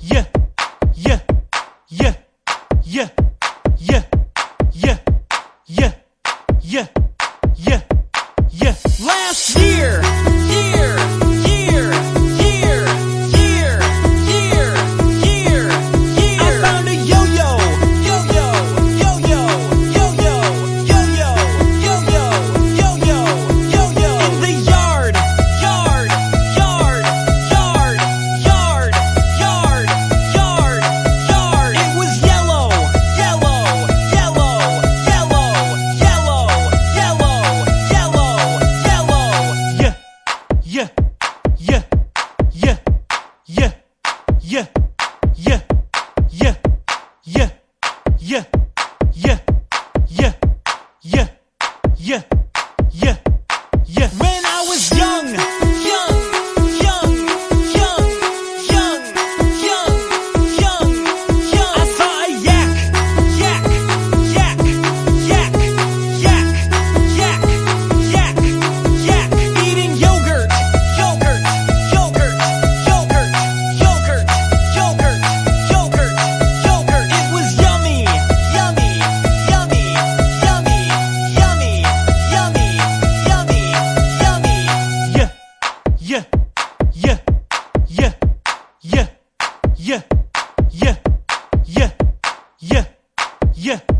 yeah, yeah, yeah, yeah, yeah, yeah, yeah, yeah, yeah, yeah. Last year. Yeah. Yeah.